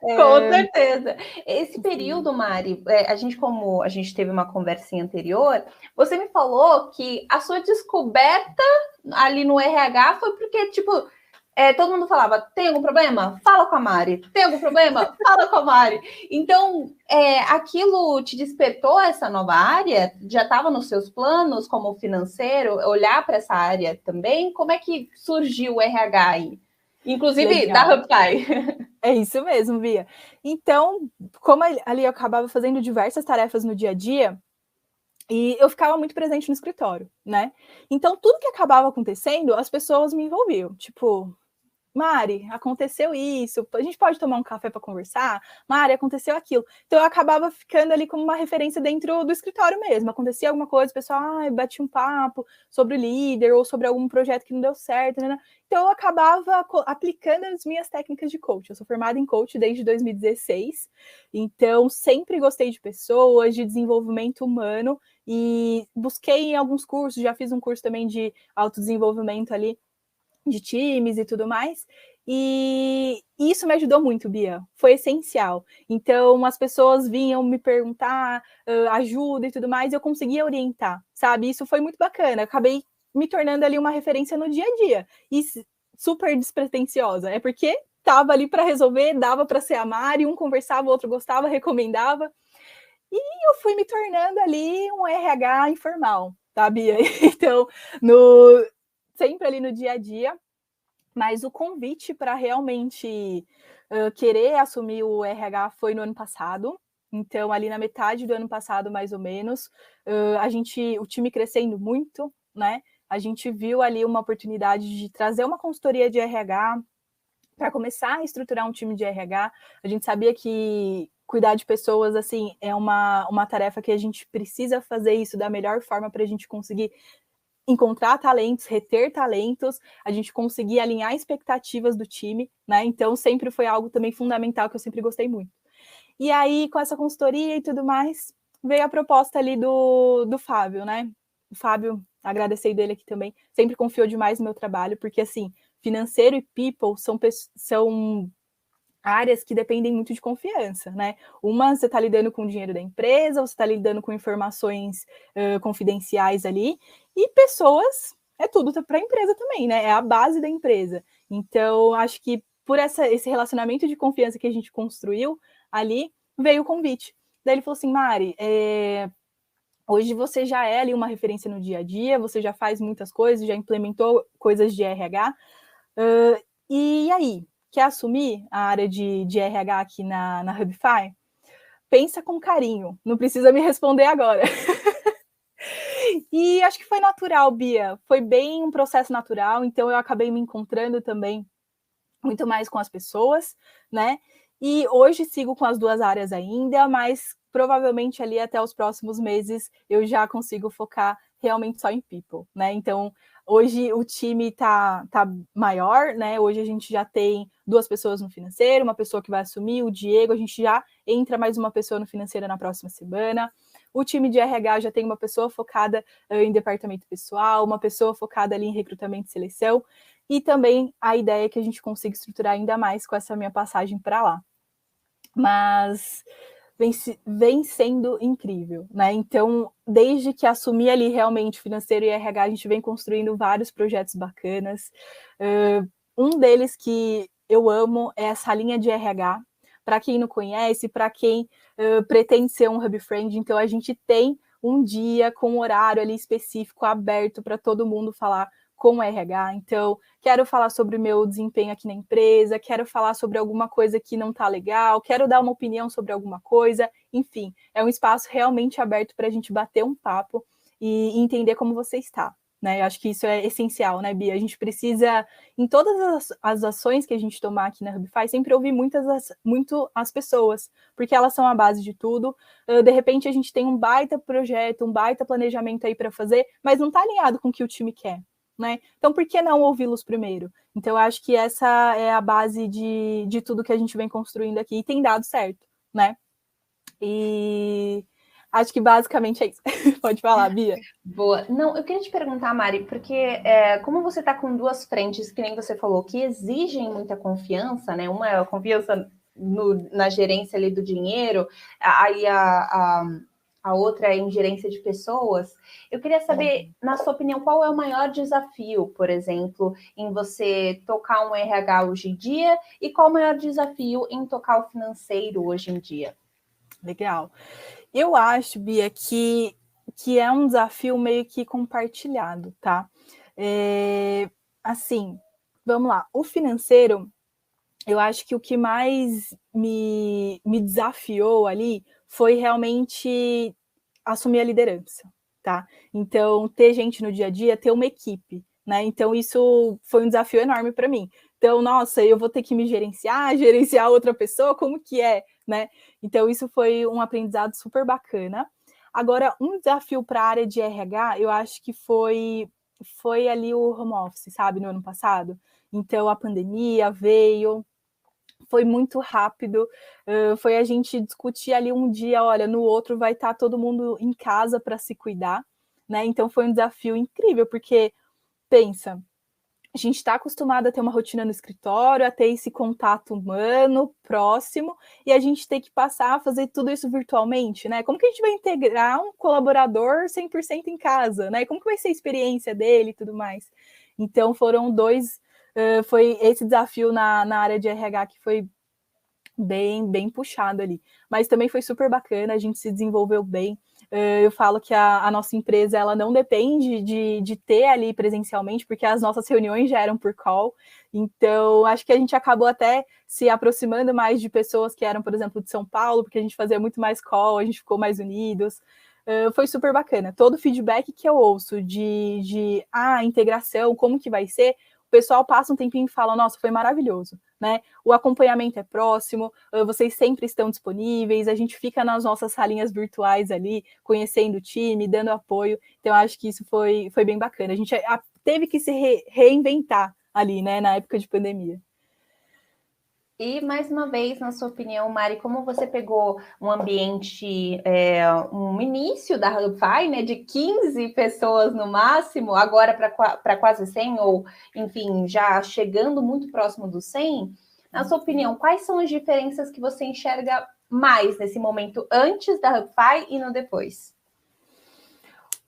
Com é. certeza. Esse período, Mari, é, a gente, como a gente teve uma conversinha anterior, você me falou que a sua descoberta ali no RH foi porque, tipo, é, todo mundo falava: tem algum problema? Fala com a Mari. Tem algum problema? Fala com a Mari. Então, é, aquilo te despertou essa nova área? Já estava nos seus planos como financeiro, olhar para essa área também? Como é que surgiu o RH aí? Inclusive Legal. da Hubfy. É isso mesmo, Bia. Então, como ali eu acabava fazendo diversas tarefas no dia a dia, e eu ficava muito presente no escritório, né? Então, tudo que acabava acontecendo, as pessoas me envolviam. Tipo, Mari, aconteceu isso, a gente pode tomar um café para conversar? Mari, aconteceu aquilo. Então eu acabava ficando ali como uma referência dentro do escritório mesmo. Acontecia alguma coisa, o pessoal ah, bate um papo sobre o líder ou sobre algum projeto que não deu certo. Né? Então eu acabava aplicando as minhas técnicas de coach. Eu sou formada em coach desde 2016, então sempre gostei de pessoas, de desenvolvimento humano e busquei em alguns cursos, já fiz um curso também de autodesenvolvimento ali de times e tudo mais. E isso me ajudou muito, Bia. Foi essencial. Então, as pessoas vinham me perguntar uh, ajuda e tudo mais, e eu conseguia orientar, sabe? Isso foi muito bacana. acabei me tornando ali uma referência no dia a dia. E super despretensiosa. É porque estava ali para resolver, dava para ser a Mari, um conversava, o outro gostava, recomendava. E eu fui me tornando ali um RH informal, tá, Bia? Então, no, sempre ali no dia a dia, mas o convite para realmente uh, querer assumir o RH foi no ano passado. Então, ali na metade do ano passado, mais ou menos, uh, a gente, o time crescendo muito, né? A gente viu ali uma oportunidade de trazer uma consultoria de RH para começar a estruturar um time de RH. A gente sabia que cuidar de pessoas assim é uma, uma tarefa que a gente precisa fazer isso da melhor forma para a gente conseguir encontrar talentos, reter talentos, a gente conseguir alinhar expectativas do time, né? Então sempre foi algo também fundamental que eu sempre gostei muito. E aí, com essa consultoria e tudo mais, veio a proposta ali do, do Fábio, né? O Fábio, agradecer dele aqui também, sempre confiou demais no meu trabalho, porque assim, financeiro e people são, são áreas que dependem muito de confiança, né? Uma, você está lidando com o dinheiro da empresa, você está lidando com informações uh, confidenciais ali, e pessoas é tudo para a empresa também, né? É a base da empresa. Então, acho que por essa, esse relacionamento de confiança que a gente construiu ali, veio o convite. Daí ele falou assim, Mari, é, hoje você já é ali uma referência no dia a dia, você já faz muitas coisas, já implementou coisas de RH, uh, e aí, quer assumir a área de, de RH aqui na, na Hubify? Pensa com carinho, não precisa me responder agora. e acho que foi natural, Bia. Foi bem um processo natural, então eu acabei me encontrando também muito mais com as pessoas, né? E hoje sigo com as duas áreas ainda, mas provavelmente ali até os próximos meses eu já consigo focar realmente só em people, né? Então, hoje o time tá, tá maior, né? Hoje a gente já tem duas pessoas no financeiro, uma pessoa que vai assumir, o Diego, a gente já entra mais uma pessoa no financeiro na próxima semana. O time de RH já tem uma pessoa focada uh, em departamento pessoal, uma pessoa focada ali em recrutamento e seleção, e também a ideia é que a gente consiga estruturar ainda mais com essa minha passagem para lá. Mas vem, vem sendo incrível, né? Então, desde que assumi ali realmente financeiro e RH, a gente vem construindo vários projetos bacanas. Uh, um deles que eu amo é essa linha de RH. Para quem não conhece, para quem uh, pretende ser um Hub Friend, então a gente tem um dia com um horário ali específico aberto para todo mundo falar com RH. Então, quero falar sobre o meu desempenho aqui na empresa, quero falar sobre alguma coisa que não está legal, quero dar uma opinião sobre alguma coisa. Enfim, é um espaço realmente aberto para a gente bater um papo e entender como você está. Né? Eu acho que isso é essencial, né, Bia? A gente precisa, em todas as, as ações que a gente tomar aqui na Hubify, sempre ouvir muitas as, muito as pessoas, porque elas são a base de tudo. Uh, de repente, a gente tem um baita projeto, um baita planejamento aí para fazer, mas não está alinhado com o que o time quer né? Então, por que não ouvi-los primeiro? Então, eu acho que essa é a base de, de tudo que a gente vem construindo aqui e tem dado certo, né? E acho que basicamente é isso. Pode falar, Bia. Boa. Não, eu queria te perguntar, Mari, porque é, como você está com duas frentes, que nem você falou, que exigem muita confiança, né? Uma é a confiança no, na gerência ali do dinheiro, aí a, a, a outra é em gerência de pessoas. Eu queria saber, na sua opinião, qual é o maior desafio, por exemplo, em você tocar um RH hoje em dia e qual o maior desafio em tocar o financeiro hoje em dia? Legal. Eu acho, Bia, que, que é um desafio meio que compartilhado, tá? É, assim, vamos lá. O financeiro, eu acho que o que mais me, me desafiou ali foi realmente assumir a liderança, tá? Então, ter gente no dia a dia, ter uma equipe, né? Então, isso foi um desafio enorme para mim. Então, nossa, eu vou ter que me gerenciar, gerenciar outra pessoa, como que é, né? Então, isso foi um aprendizado super bacana. Agora, um desafio para a área de RH, eu acho que foi foi ali o home office, sabe, no ano passado. Então, a pandemia veio, foi muito rápido, uh, foi a gente discutir ali um dia, olha, no outro vai estar tá todo mundo em casa para se cuidar, né? Então, foi um desafio incrível, porque, pensa, a gente está acostumado a ter uma rotina no escritório, a ter esse contato humano próximo, e a gente tem que passar a fazer tudo isso virtualmente, né? Como que a gente vai integrar um colaborador 100% em casa, né? Como que vai ser a experiência dele e tudo mais? Então, foram dois, uh, foi esse desafio na, na área de RH que foi bem, bem puxado ali. Mas também foi super bacana, a gente se desenvolveu bem. Eh, eu falo que a, a, nossa empresa ela não depende de, de ter ali presencialmente, porque as nossas reuniões já eram por call. Então, acho que a gente acabou até se aproximando mais de pessoas que eram, por exemplo, de São Paulo, porque a gente fazia muito mais call, a gente ficou mais unidos. Uh, foi super bacana. Todo o feedback que eu ouço de, de ah, integração, como que vai ser, pessoal passa um tempinho e fala, nossa, foi maravilhoso, né? O acompanhamento é próximo, vocês sempre estão disponíveis, a gente fica nas nossas salinhas virtuais ali, conhecendo o time, dando apoio. Então, acho que isso foi, foi bem bacana. A gente teve que se re reinventar ali, né, na época de pandemia. E mais uma vez, na sua opinião, Mari, como você pegou um ambiente, é, um início da HubFi, né, de 15 pessoas no máximo, agora para quase 100, ou enfim, já chegando muito próximo do 100, na sua opinião, quais são as diferenças que você enxerga mais nesse momento antes da HubFi e no depois?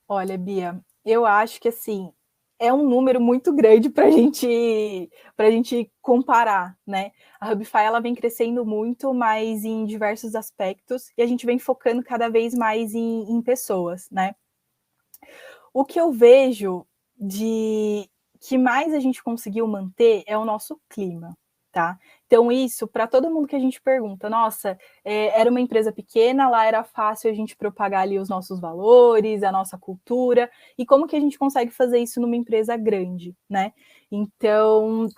Olha, Bia, eu acho que assim, é um número muito grande para gente, a gente comparar, né? A Hubify ela vem crescendo muito, mas em diversos aspectos, e a gente vem focando cada vez mais em, em pessoas, né? O que eu vejo de que mais a gente conseguiu manter é o nosso clima, tá? Então, isso, para todo mundo que a gente pergunta, nossa, é, era uma empresa pequena, lá era fácil a gente propagar ali os nossos valores, a nossa cultura, e como que a gente consegue fazer isso numa empresa grande, né? Então,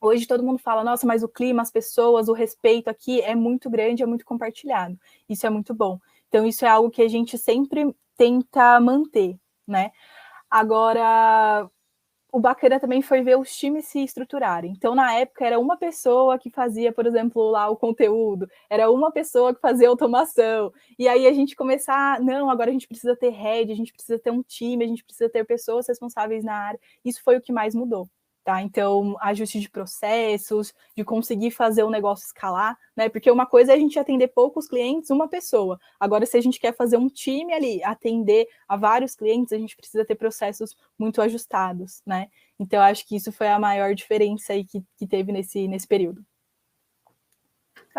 hoje todo mundo fala, nossa, mas o clima, as pessoas, o respeito aqui é muito grande, é muito compartilhado. Isso é muito bom. Então, isso é algo que a gente sempre tenta manter, né? Agora, o bacana também foi ver os times se estruturarem. Então, na época, era uma pessoa que fazia, por exemplo, lá o conteúdo, era uma pessoa que fazia automação. E aí a gente começar, não, agora a gente precisa ter head, a gente precisa ter um time, a gente precisa ter pessoas responsáveis na área. Isso foi o que mais mudou. Tá? Então, ajuste de processos, de conseguir fazer o negócio escalar, né? Porque uma coisa é a gente atender poucos clientes, uma pessoa. Agora, se a gente quer fazer um time ali, atender a vários clientes, a gente precisa ter processos muito ajustados, né? Então, acho que isso foi a maior diferença aí que, que teve nesse, nesse período.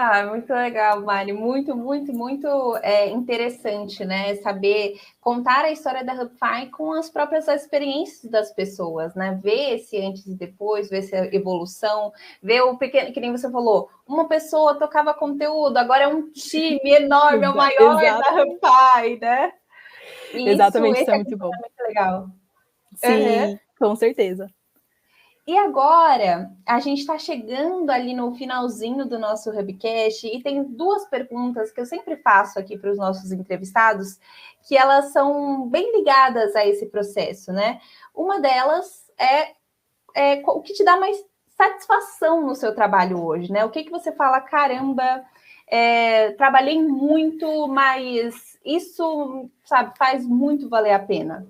Ah, muito legal, Mari. Muito, muito, muito é, interessante, né? Saber contar a história da HubFi com as próprias experiências das pessoas, né? Ver esse antes e depois, ver essa evolução, ver o pequeno, que nem você falou, uma pessoa tocava conteúdo, agora é um time enorme, é o maior Exato. da HubFi, né? E Exatamente, isso, isso é muito bom. muito legal. Sim, uhum. com certeza. E agora, a gente está chegando ali no finalzinho do nosso Hubcast e tem duas perguntas que eu sempre faço aqui para os nossos entrevistados, que elas são bem ligadas a esse processo, né? Uma delas é, é o que te dá mais satisfação no seu trabalho hoje, né? O que, que você fala, caramba, é, trabalhei muito, mas isso, sabe, faz muito valer a pena.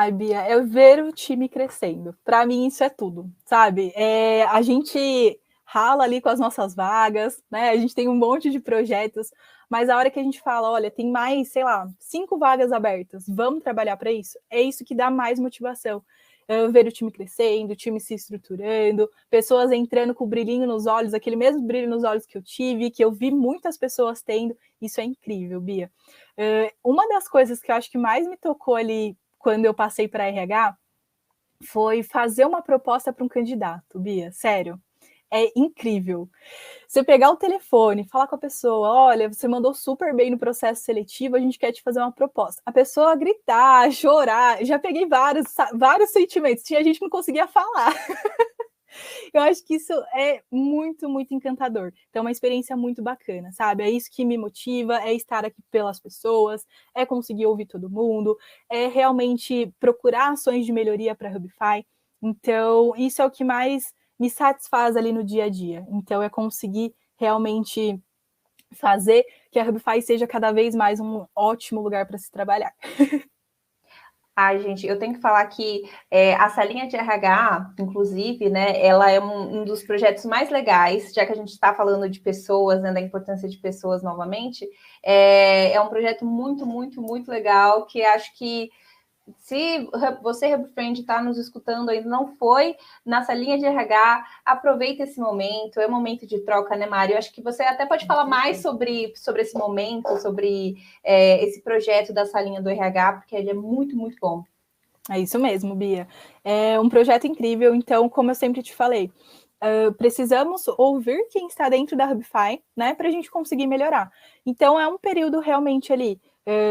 Ai, Bia, é ver o time crescendo. Para mim, isso é tudo, sabe? É, a gente rala ali com as nossas vagas, né? A gente tem um monte de projetos, mas a hora que a gente fala, olha, tem mais, sei lá, cinco vagas abertas, vamos trabalhar para isso, é isso que dá mais motivação. Uh, ver o time crescendo, o time se estruturando, pessoas entrando com o brilhinho nos olhos, aquele mesmo brilho nos olhos que eu tive, que eu vi muitas pessoas tendo, isso é incrível, Bia. Uma das coisas que eu acho que mais me tocou ali quando eu passei para RH foi fazer uma proposta para um candidato, Bia, sério é incrível. Você pegar o telefone, falar com a pessoa, olha, você mandou super bem no processo seletivo, a gente quer te fazer uma proposta. A pessoa gritar, chorar, já peguei vários, vários sentimentos. Tinha gente que não conseguia falar. Eu acho que isso é muito, muito encantador. Então, é uma experiência muito bacana, sabe? É isso que me motiva, é estar aqui pelas pessoas, é conseguir ouvir todo mundo, é realmente procurar ações de melhoria para a Hubify. Então, isso é o que mais me satisfaz ali no dia a dia. Então, é conseguir realmente fazer que a Hubify seja cada vez mais um ótimo lugar para se trabalhar. Ai, gente, eu tenho que falar que é, a salinha de RH, inclusive, né, ela é um, um dos projetos mais legais, já que a gente está falando de pessoas, né, da importância de pessoas novamente. É, é um projeto muito, muito, muito legal que acho que se você, Hubfriend, está nos escutando ainda não foi na salinha de RH, aproveita esse momento, é um momento de troca, né, Mário? Acho que você até pode falar mais sobre, sobre esse momento, sobre é, esse projeto da salinha do RH, porque ele é muito, muito bom. É isso mesmo, Bia. É um projeto incrível, então, como eu sempre te falei, Uh, precisamos ouvir quem está dentro da Hubify, né, para a gente conseguir melhorar. Então, é um período realmente ali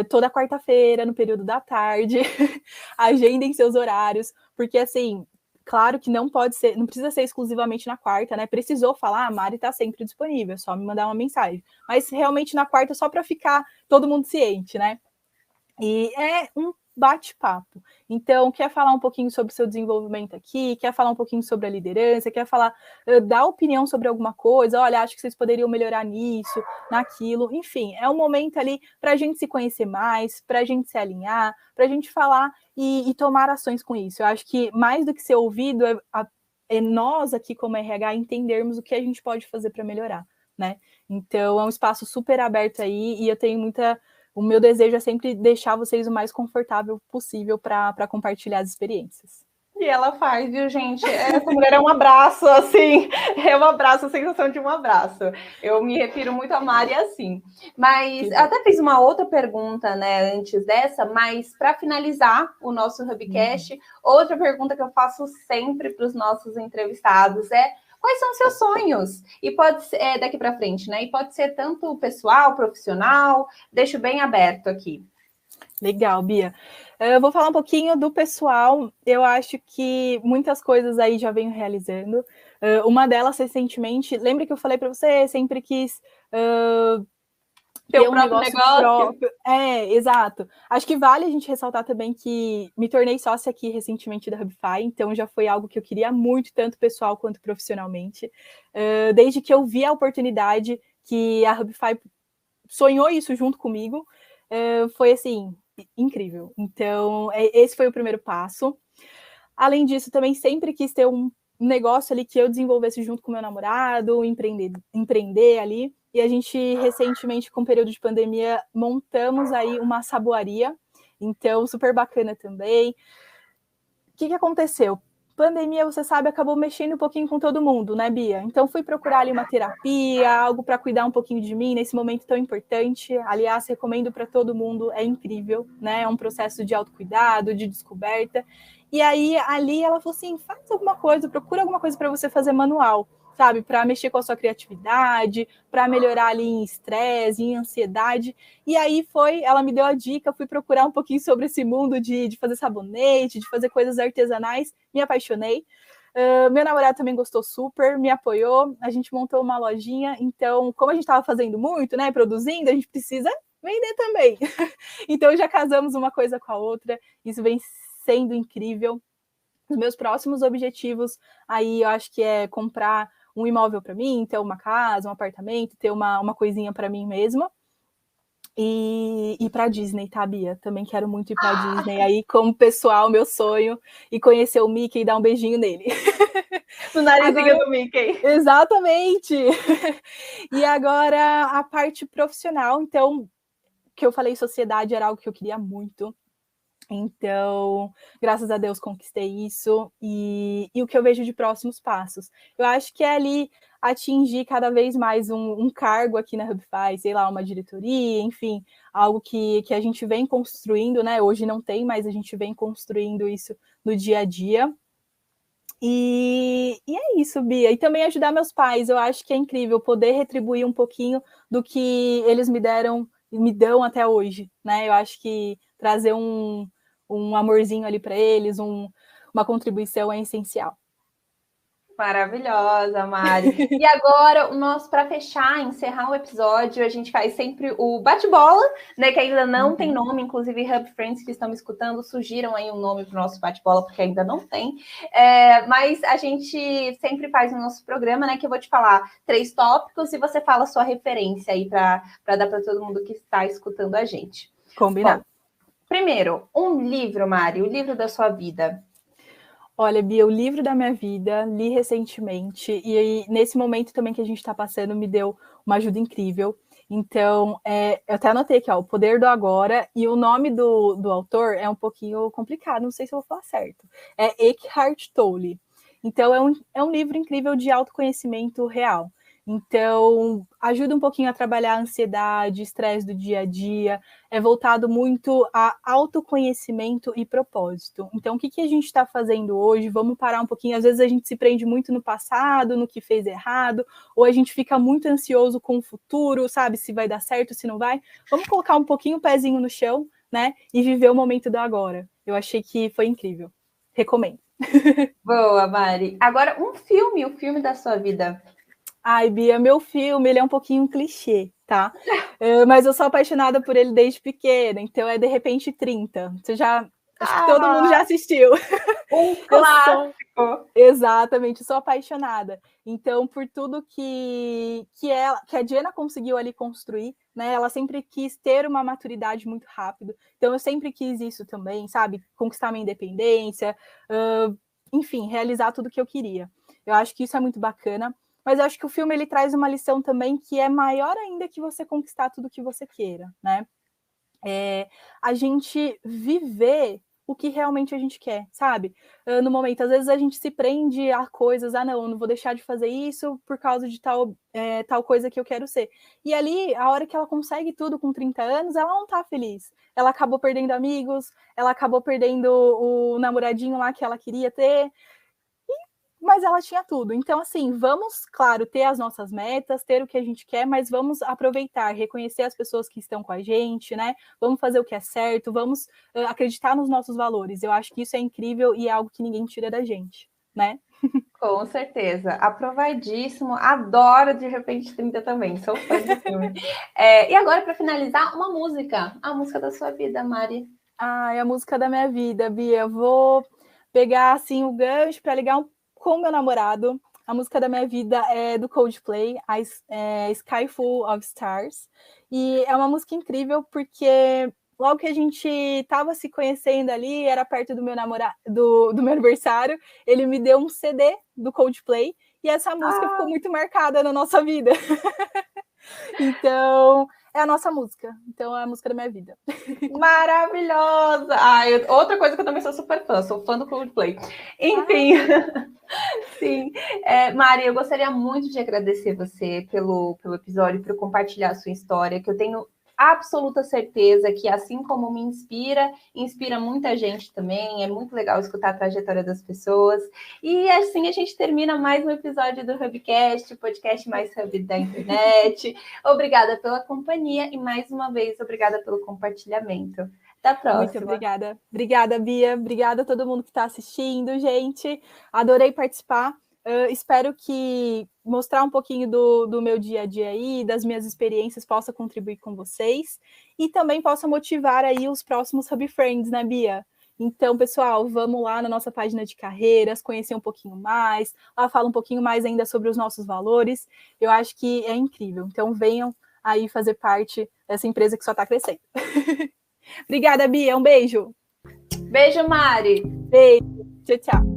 toda quarta-feira, no período da tarde, agendem seus horários, porque assim, claro que não pode ser, não precisa ser exclusivamente na quarta, né? Precisou falar, a Mari está sempre disponível, é só me mandar uma mensagem. Mas realmente na quarta só para ficar todo mundo ciente, né? E é um bate-papo. Então, quer falar um pouquinho sobre o seu desenvolvimento aqui, quer falar um pouquinho sobre a liderança, quer falar, uh, dar opinião sobre alguma coisa, olha, acho que vocês poderiam melhorar nisso, naquilo, enfim, é um momento ali para a gente se conhecer mais, para a gente se alinhar, para a gente falar e, e, tomar ações com isso. Eu acho que mais do que ser ouvido, é, é nós aqui como RH entendermos o que a gente pode fazer para melhorar, né? Então, é um espaço super aberto aí e eu tenho muita o meu desejo é sempre deixar vocês o mais confortável possível para compartilhar as experiências. E ela faz, viu, gente? Essa mulher é um abraço, assim, é um abraço, a sensação de um abraço. Eu me refiro muito a Mari assim. Mas até fiz uma outra pergunta, né, antes dessa, mas para finalizar o nosso Hubcast, uhum. outra pergunta que eu faço sempre para os nossos entrevistados é quais são seus sonhos? E pode ser é, daqui para frente, né? E pode ser tanto pessoal, profissional, deixo bem aberto aqui. Legal, Bia. Eu vou falar um pouquinho do pessoal. Eu acho que muitas coisas aí já venho realizando. Uma delas recentemente, lembra que eu falei para você, sempre quis uh, ter um próprio negócio. Próprio. É, exato. Acho que vale a gente ressaltar também que me tornei sócia aqui recentemente da Hubify, então já foi algo que eu queria muito, tanto pessoal quanto profissionalmente. Uh, desde que eu vi a oportunidade que a Hubify sonhou isso junto comigo, uh, foi assim, incrível. Então, é, esse foi o primeiro passo. Além disso, também sempre quis ter um negócio ali que eu desenvolvesse junto com meu namorado, empreender, empreender ali. E a gente recentemente, com o período de pandemia, montamos aí uma saboaria. Então, super bacana também. O que, que aconteceu? Pandemia, você sabe, acabou mexendo um pouquinho com todo mundo, né, Bia? Então, fui procurar ali uma terapia, algo para cuidar um pouquinho de mim nesse momento tão importante. Aliás, recomendo para todo mundo, é incrível, né? É um processo de autocuidado, de descoberta. E aí, ali, ela falou assim: faz alguma coisa, procura alguma coisa para você fazer manual sabe, para mexer com a sua criatividade, para melhorar ali em estresse, em ansiedade. E aí foi, ela me deu a dica, fui procurar um pouquinho sobre esse mundo de, de fazer sabonete, de fazer coisas artesanais, me apaixonei. Uh, meu namorado também gostou super, me apoiou, a gente montou uma lojinha, então, como a gente estava fazendo muito, né, produzindo, a gente precisa vender também. então, já casamos uma coisa com a outra, isso vem sendo incrível. Os meus próximos objetivos aí, eu acho que é comprar um imóvel para mim, ter uma casa, um apartamento, ter uma, uma coisinha para mim mesma. E ir para Disney, tá, Bia? Também quero muito ir para ah. Disney. Aí, como pessoal, meu sonho e conhecer o Mickey e dar um beijinho nele. No narizinho agora, do Mickey. Exatamente. e agora a parte profissional, então, que eu falei sociedade era algo que eu queria muito. Então, graças a Deus conquistei isso e, e, o que eu vejo de próximos passos. Eu acho que é ali atingir cada vez mais um, um cargo aqui na Hubify, sei lá, uma diretoria, enfim, algo que, que a gente vem construindo, né? Hoje não tem, mas a gente vem construindo isso no dia a dia. E, e é isso, Bia. E também ajudar meus pais. Eu acho que é incrível poder retribuir um pouquinho do que eles me deram me dão até hoje, né? Eu acho que trazer um, um amorzinho ali para eles, um, uma contribuição é essencial. Maravilhosa, Mari. e agora, o nosso para fechar, encerrar o episódio, a gente faz sempre o bate-bola, né? Que ainda não uhum. tem nome, inclusive Hub Friends que estão me escutando sugiram aí um nome para o nosso bate-bola, porque ainda não tem. É, mas a gente sempre faz no nosso programa, né? Que eu vou te falar três tópicos e você fala a sua referência aí para dar para todo mundo que está escutando a gente. Combinado. Bom, primeiro, um livro, Mari, o livro da sua vida. Olha, Bia, o livro da minha vida, li recentemente, e aí, nesse momento também que a gente está passando, me deu uma ajuda incrível. Então, é, eu até anotei aqui, ó, O Poder do Agora, e o nome do, do autor é um pouquinho complicado, não sei se eu vou falar certo. É Eckhart Tolle. Então, é um, é um livro incrível de autoconhecimento real. Então, ajuda um pouquinho a trabalhar a ansiedade, estresse do dia a dia, é voltado muito a autoconhecimento e propósito. Então, o que, que a gente está fazendo hoje? Vamos parar um pouquinho. Às vezes a gente se prende muito no passado, no que fez errado, ou a gente fica muito ansioso com o futuro, sabe? Se vai dar certo, se não vai. Vamos colocar um pouquinho o pezinho no chão, né? E viver o momento do agora. Eu achei que foi incrível. Recomendo. Boa, Mari. Agora, um filme, o filme da sua vida. Ai, Bia, meu filme, ele é um pouquinho clichê, tá? É, mas eu sou apaixonada por ele desde pequena, então é De Repente 30. Você já... Acho que todo mundo já ah, assistiu. Um clássico. Sou, exatamente, sou apaixonada. Então, por tudo que, que, ela, que a Diana conseguiu ali construir, né? Ela sempre quis ter uma maturidade muito rápido. Então, eu sempre quis isso também, sabe? Conquistar minha independência, uh, enfim, realizar tudo que eu queria. Eu acho que isso é muito bacana mas eu acho que o filme ele traz uma lição também que é maior ainda que você conquistar tudo que você queira, né? É, a gente viver o que realmente a gente quer, sabe? Ah, no momento, às vezes a gente se prende a coisas, ah, não, não vou deixar de fazer isso por causa de tal, é, tal coisa que eu quero ser. E ali, a hora que ela consegue tudo com 30 anos, ela não tá feliz. Ela acabou perdendo amigos, ela acabou perdendo o namoradinho lá que ela queria ter, mas ela tinha tudo. Então, assim, vamos, claro, ter as nossas metas, ter o que a gente quer, mas vamos aproveitar, reconhecer as pessoas que estão com a gente, né? Vamos fazer o que é certo, vamos uh, acreditar nos nossos valores. Eu acho que isso é incrível e é algo que ninguém tira da gente, né? Com certeza, aprovadíssimo, adoro de repente 30 também, sou fã do filme. É, e agora, para finalizar, uma música, a música da sua vida, Mari. Ah, é a música da minha vida, Bia. Vou pegar assim o gancho para ligar um com meu namorado. A música da minha vida é do Coldplay, a é, Sky Full of Stars. E é uma música incrível porque logo que a gente estava se conhecendo ali, era perto do meu namorado, do, do meu aniversário, ele me deu um CD do Coldplay e essa música ah. ficou muito marcada na nossa vida. então, é a nossa música. Então é a música da minha vida. Maravilhosa! Ai, outra coisa que eu também sou super fã, sou fã do Coldplay. Enfim, sim. É, Mari, eu gostaria muito de agradecer você pelo, pelo episódio, por compartilhar a sua história, que eu tenho absoluta certeza que, assim como me inspira, inspira muita gente também. É muito legal escutar a trajetória das pessoas. E assim a gente termina mais um episódio do Hubcast, o podcast mais hub da internet. obrigada pela companhia e mais uma vez obrigada pelo compartilhamento. Até a próxima. Muito obrigada. Obrigada, Bia. Obrigada a todo mundo que está assistindo, gente. Adorei participar. Uh, espero que mostrar um pouquinho do, do meu dia a dia aí, das minhas experiências, possa contribuir com vocês e também possa motivar aí os próximos Hub Friends, né, Bia? Então, pessoal, vamos lá na nossa página de carreiras, conhecer um pouquinho mais. Lá fala um pouquinho mais ainda sobre os nossos valores. Eu acho que é incrível. Então, venham aí fazer parte dessa empresa que só está crescendo. Obrigada, Bia. Um beijo. Beijo, Mari. Beijo. Tchau, tchau.